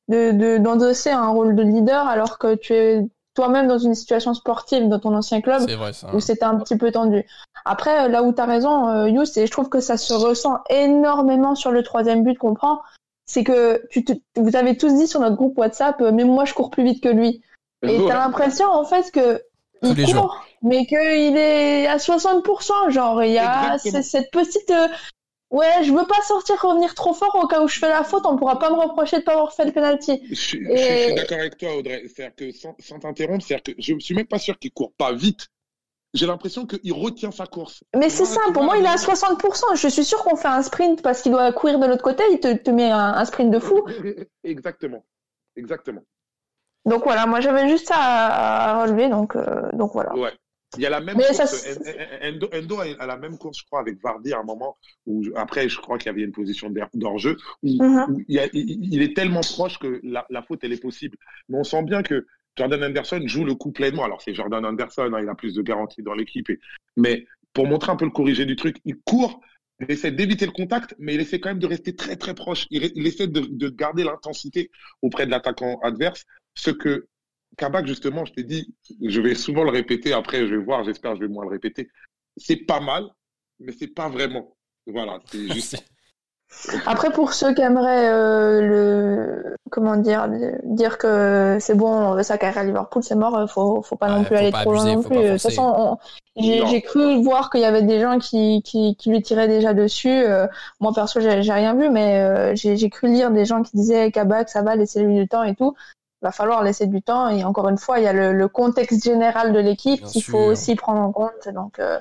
de, d'endosser un rôle de leader alors que tu es toi-même dans une situation sportive dans ton ancien club C'est vrai ça. où c'était un petit peu tendu. Après, euh, là où tu as raison, euh, Youss, et je trouve que ça se ressent énormément sur le troisième but qu'on prend, c'est que tu te- vous avez tous dit sur notre groupe WhatsApp, euh, mais moi je cours plus vite que lui. Et Ouais. t'as l'impression en fait que Tous il les court, jours. mais qu'il est à 60%. Genre, il y a cette petite. Euh, Ouais, je veux pas sortir revenir trop fort au cas où je fais la faute, on pourra pas me reprocher de pas avoir fait le penalty. Je, suis- Et- d'accord avec toi, Audrey. C'est-à-dire que sans, sans t'interrompre, c'est-à-dire que je suis même pas sûr qu'il court pas vite, j'ai l'impression qu'il retient sa course. Mais c'est ça, pour moi, il est à 60%. Je suis sûr qu'on fait un sprint parce qu'il doit courir de l'autre côté, il te, te met un, un, sprint de fou. Exactement. Exactement. Donc voilà, moi j'avais juste ça à, relever, donc, euh, donc voilà. Ouais. Il y a la même Mais course. ça, Endo, Endo a la même course, je crois, avec Vardy à un moment où, après, je crois qu'il y avait une position d'hors-jeu, où, Mhm. où il, y a- il- il est tellement proche que la, la faute, elle est possible. Mais on sent bien que Jordan Anderson joue le coup pleinement. Alors, c'est Jordan Anderson, hein, il a plus de garantie dans l'équipe. Mais pour montrer un peu le corrigé du truc, il court, il essaie d'éviter le contact, mais il essaie quand même de rester très, très proche. Il, il essaie de, de garder l'intensité auprès de l'attaquant adverse. Ce que Kabak, justement, je t'ai dit, je vais souvent le répéter, après je vais voir, j'espère que je vais moins le répéter. C'est pas mal, mais c'est pas vraiment. Voilà, c'est juste. Après, pour ceux qui aimeraient euh, le, comment dire, dire que c'est bon, sa carrière à Liverpool, c'est mort, euh, faut, faut pas Ouais, non plus faut aller pas trop abuser, loin non plus. De toute façon, on- j'ai cru voir qu'il y avait des gens qui, qui, qui lui tiraient déjà dessus. Euh, moi, perso, j'ai rien vu, mais euh, j'ai j'ai cru lire des gens qui disaient Kabak, ça va, laissez-lui du temps et tout. Va falloir laisser du temps. Et encore une fois, il y a le, le contexte général de l'équipe qu'il faut aussi prendre en compte. Donc, euh,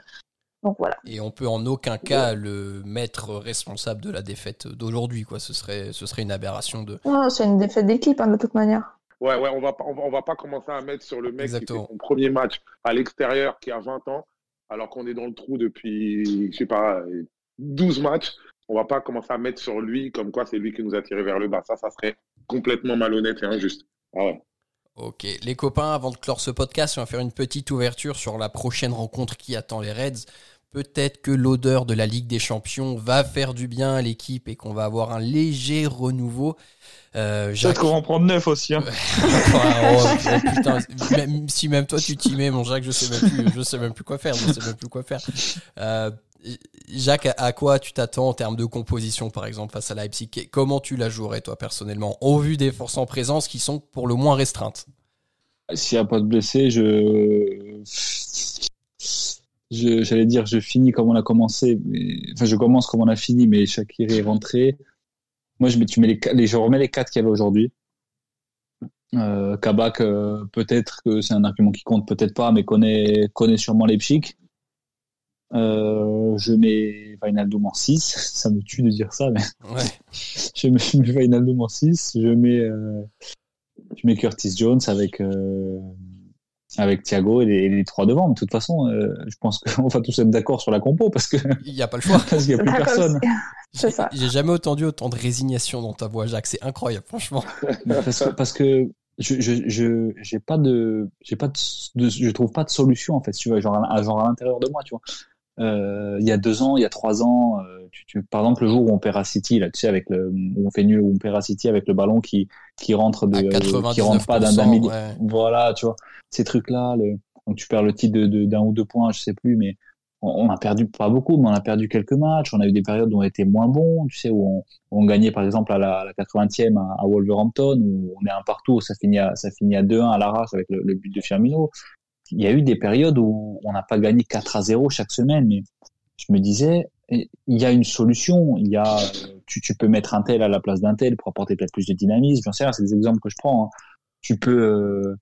donc voilà. Et on peut en aucun cas le mettre responsable de la défaite d'aujourd'hui, quoi. Ce serait, ce serait une aberration de. Non, c'est une défaite d'équipe, hein, de toute manière. Ouais, ouais, on va, pas- on va, on va pas commencer à mettre sur le mec qui fait son premier match à l'extérieur, qui a 20 ans, alors qu'on est dans le trou depuis, je sais pas, 12 matchs. On va pas commencer à mettre sur lui comme quoi c'est lui qui nous a tiré vers le bas. Ça, ça serait complètement malhonnête et injuste. Ah ouais. Ok, les copains, avant de clore ce podcast, on va faire une petite ouverture sur la prochaine rencontre qui attend les Reds. Peut-être que l'odeur de la Ligue des Champions va faire du bien à l'équipe et qu'on va avoir un léger renouveau. Euh, Jacques- Peut-être qu'on va en prendre neuf aussi. Hein. Oh, oh, putain, même si même toi tu t'y mets, mon Jacques, je sais même plus, je sais même plus quoi faire, je sais même plus quoi faire. Euh, Jacques, à- quoi tu t'attends en termes de composition, par exemple, face à Leipzig? Comment tu la jouerais, toi, personnellement, au vu des forces en présence qui sont pour le moins restreintes? S'il n'y a pas de blessés, je... j'allais dire, je finis comme on a commencé, mais... enfin, je commence comme on a fini, mais Shakiri est rentré. Moi, je tu mets les, je remets les quatre qu'il y avait aujourd'hui. Euh, Kabak, euh, peut-être que c'est un argument qui compte, peut-être pas, mais connaît, connaît sûrement Leipzig. Euh, je mets Wijnaldum en 6. Ça me tue de dire ça, mais Ouais. je mets, je mets Wijnaldum en 6. Je mets, euh, je mets Curtis Jones avec, euh, avec Thiago et les, et les trois devant. De toute façon, euh, je pense qu'on va tous être d'accord sur la compo parce que Il n'y a pas le choix. parce qu'il n'y a plus D'accord, personne. C'est ça. J'ai jamais entendu autant de résignation dans ta voix, Jacques. C'est incroyable, franchement. parce que, parce que je je je j'ai pas de j'ai pas de, de- je trouve pas de solution en fait tu vois genre à, genre à l'intérieur de moi tu vois il y a deux ans il y a trois ans euh, tu, tu- par exemple le jour où on perd à City là tu sais avec le où on fait nul où on perd à City avec le ballon qui qui rentre de euh, qui rentre pas d'un d'un 99%, milli- ouais. voilà tu vois. Ces trucs là le, donc tu perds le titre de de- d'un ou deux points je sais plus mais on, a perdu pas beaucoup mais on a perdu quelques matchs. On a eu des périodes où on était moins bon tu sais où on, on gagnait par exemple à la, à la 80e à, à Wolverhampton où on est un partout ça finit à, ça finit à 2-1 à l'arrache avec le, le but de Firmino il y a eu des périodes où on n'a pas gagné 4 à 0 chaque semaine mais je me disais il y a une solution il y a tu, tu peux mettre un tel à la place d'un tel pour apporter peut-être plus de dynamisme j'en sais rien c'est des exemples que je prends hein. tu peux euh,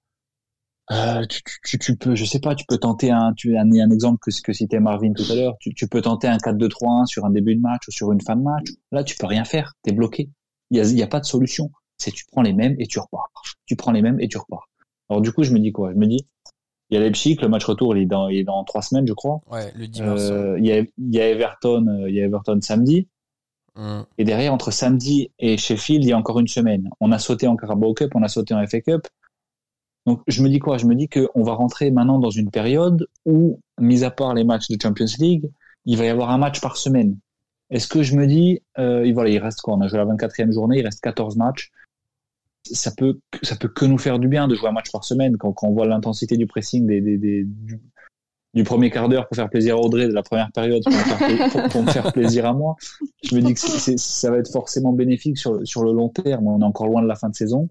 euh, tu, tu, tu, peux, je sais pas, tu peux tenter un, tu un, un exemple que, que citait Marvin tout à l'heure. Tu, tu peux tenter un 4-2-3-1 sur un début de match ou sur une fin de match. Là, tu peux rien faire. T'es bloqué. Il y a, y a pas de solution. C'est tu prends les mêmes et tu repars. Tu prends les mêmes et tu repars. Alors du coup, je me dis quoi? Je me dis, il y a Leipzig, le match retour, il est dans, il est dans trois semaines, je crois. Ouais, le dimanche. Euh, il y a, il y a Everton, euh, il y a Everton samedi. Hum. Et derrière, entre samedi et Sheffield, il y a encore une semaine. On a sauté en Carabao Cup, on a sauté en FA Cup. Donc, je me dis quoi? Je me dis qu'on va rentrer maintenant dans une période où, mis à part les matchs de Champions League, il va y avoir un match par semaine. Est-ce que je me dis, euh, voilà, il reste quoi? On a joué la 24e journée, il reste 14 matchs. Ça peut, ça peut que nous faire du bien de jouer un match par semaine quand, quand on voit l'intensité du pressing des, des, des, du, premier quart d'heure pour faire plaisir à Audrey, de la première période pour me faire, plaisir à moi. Je me dis que ça va être forcément bénéfique sur, sur le long terme. On est encore loin de la fin de saison.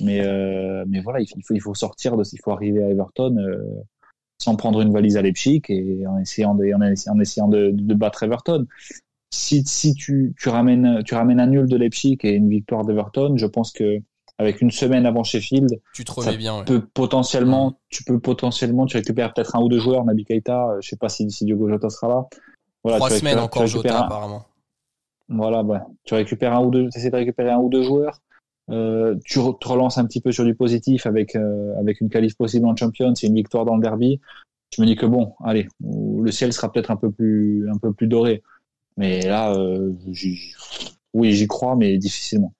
Mais, euh, mais voilà, il faut, il faut, sortir de, il faut arriver à Everton euh, sans prendre une valise à Leipzig et en essayant de, en essayant de, de battre Everton. Si, si tu, tu ramènes, tu ramènes un nul de Leipzig et une victoire d'Everton, je pense que avec une semaine avant Sheffield, tu te remets bien. ouais. peut potentiellement, tu peux potentiellement, tu récupères peut-être un ou deux joueurs, Naby Keita, euh, je sais pas si, si Diogo Jota sera là. Voilà, Trois semaines encore Jota un- apparemment. voilà, ouais. Tu récupères un ou deux, essaies de récupérer un ou deux joueurs. Euh, tu re- te relances un petit peu sur du positif avec euh, avec une qualif possible en Champions et une victoire dans le derby. Je me dis que bon, allez, le ciel sera peut-être un peu plus un peu plus doré. Mais là, euh, oui, j'y crois, mais difficilement.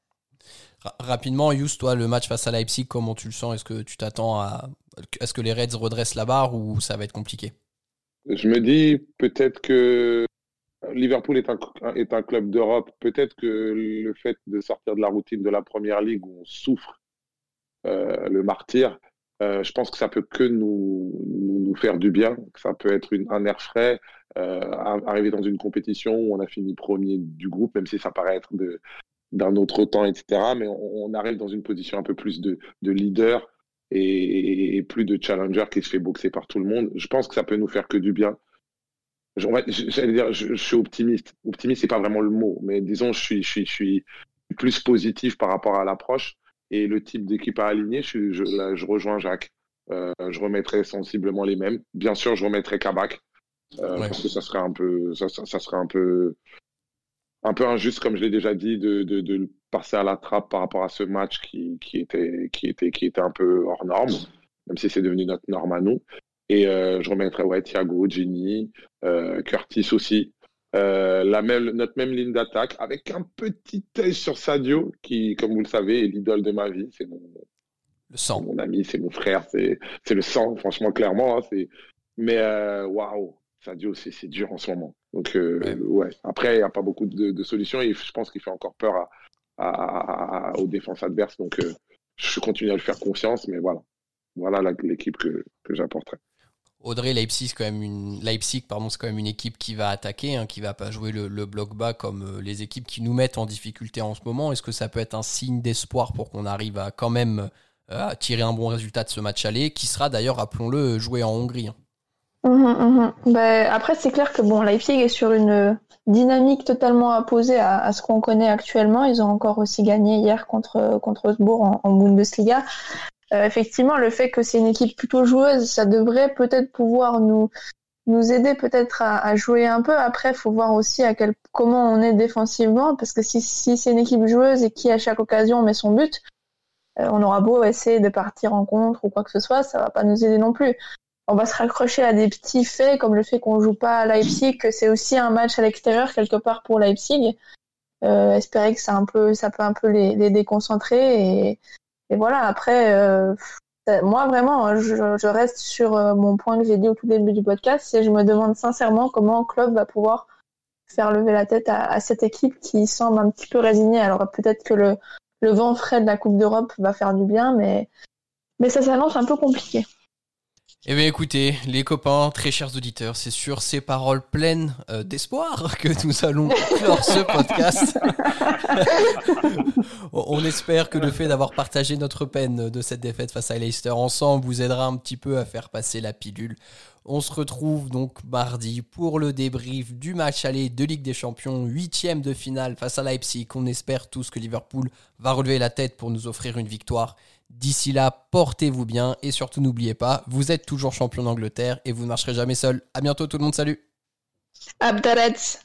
Ra- Rapidement, Yous, toi, le match face à Leipzig, comment tu le sens? Est-ce que tu t'attends à. Est-ce que les Reds redressent la barre ou ça va être compliqué? Je me dis peut-être que Liverpool est un, est un club d'Europe. Peut-être que le fait de sortir de la routine de la première ligue où on souffre euh, le martyr, euh, je pense que ça peut que nous, nous, faire du bien. Ça peut être une, un air frais. Euh, ar- arriver dans une compétition où on a fini premier du groupe, même si ça paraît être de, d'un autre temps, etc. Mais on, on arrive dans une position un peu plus de, de leader et, et plus de challenger qui se fait boxer par tout le monde. Je pense que ça peut nous faire que du bien. Je- J'allais dire, je, je suis optimiste. Optimiste, c'est pas vraiment le mot, mais disons, je suis, je suis, je suis plus positif par rapport à l'approche et le type d'équipe à aligner. Je, suis- je, là, je rejoins Jacques. Euh, je remettrai sensiblement les mêmes. Bien sûr, je remettrai Kabak euh, Ouais. parce que ça serait un peu, ça, ça, ça serait un peu, un peu injuste, comme je l'ai déjà dit, de, de, de le passer à la trappe par rapport à ce match qui, qui était, qui était, qui était un peu hors norme, même si c'est devenu notre norme à nous. Et euh, je remettrai ouais, Thiago, Ginny, euh, Curtis aussi. Euh, la même, notre même ligne d'attaque avec un petit œil sur Sadio qui, comme vous le savez, est l'idole de ma vie. C'est mon, Le c'est sang. mon ami, c'est mon frère, c'est c'est le sang, franchement, clairement. hein, c'est mais waouh, Sadio, c'est c'est dur en ce moment. Donc euh, Ouais. ouais. Après, il n'y a pas beaucoup de, de solutions et je pense qu'il fait encore peur à, à- à- aux défenses adverses. Donc euh, je continue à lui faire confiance, mais voilà, voilà l'équipe que que j'apporterai. Audrey, Leipzig, c'est quand même une Leipzig, pardon, c'est quand même une équipe qui va attaquer, hein, qui va pas jouer le, le bloc bas comme euh, les équipes qui nous mettent en difficulté en ce moment. Est-ce que ça peut être un signe d'espoir pour qu'on arrive à quand même à tirer un bon résultat de ce match aller, qui sera d'ailleurs, rappelons-le, joué en Hongrie. hein. Mhm, mhm. Ben, après, c'est clair que bon, Leipzig est sur une dynamique totalement opposée à, ce qu'on connaît actuellement. Ils ont encore aussi gagné hier contre, contre Augsbourg en, en Bundesliga. Euh, effectivement, le fait que c'est une équipe plutôt joueuse, ça devrait peut-être pouvoir nous, nous aider peut-être à, à jouer un peu. Après, il faut voir aussi à quel, comment on est défensivement, parce que si, si c'est une équipe joueuse et qui à chaque occasion met son but, euh, on aura beau essayer de partir en contre ou quoi que ce soit, ça va pas nous aider non plus on va se raccrocher à des petits faits comme le fait qu'on joue pas à Leipzig, que c'est aussi un match à l'extérieur quelque part pour Leipzig. Euh, espérer que ça un peu, ça peut un peu les, les déconcentrer et, voilà. Après, euh, moi vraiment, je, je reste sur euh, mon point que j'ai dit au tout début du podcast, c'est je me demande sincèrement comment Klopp va pouvoir faire lever la tête à, à cette équipe qui semble un petit peu résignée. Alors peut-être que le, le vent frais de la Coupe d'Europe va faire du bien, mais mais ça s'annonce un peu compliqué. Eh bien écoutez, les copains, très chers auditeurs, c'est sur ces paroles pleines euh, d'espoir que nous allons clore ce podcast. on espère que le fait d'avoir partagé notre peine de cette défaite face à Leicester ensemble vous aidera un petit peu à faire passer la pilule. On se retrouve donc mardi pour le débrief du match aller de Ligue des Champions, huitième de finale face à Leipzig. On espère tous que Liverpool va relever la tête pour nous offrir une victoire. D'ici là, portez-vous bien et surtout n'oubliez pas, vous êtes toujours champion d'Angleterre et vous ne marcherez jamais seul. À bientôt tout le monde, salut. Abdarets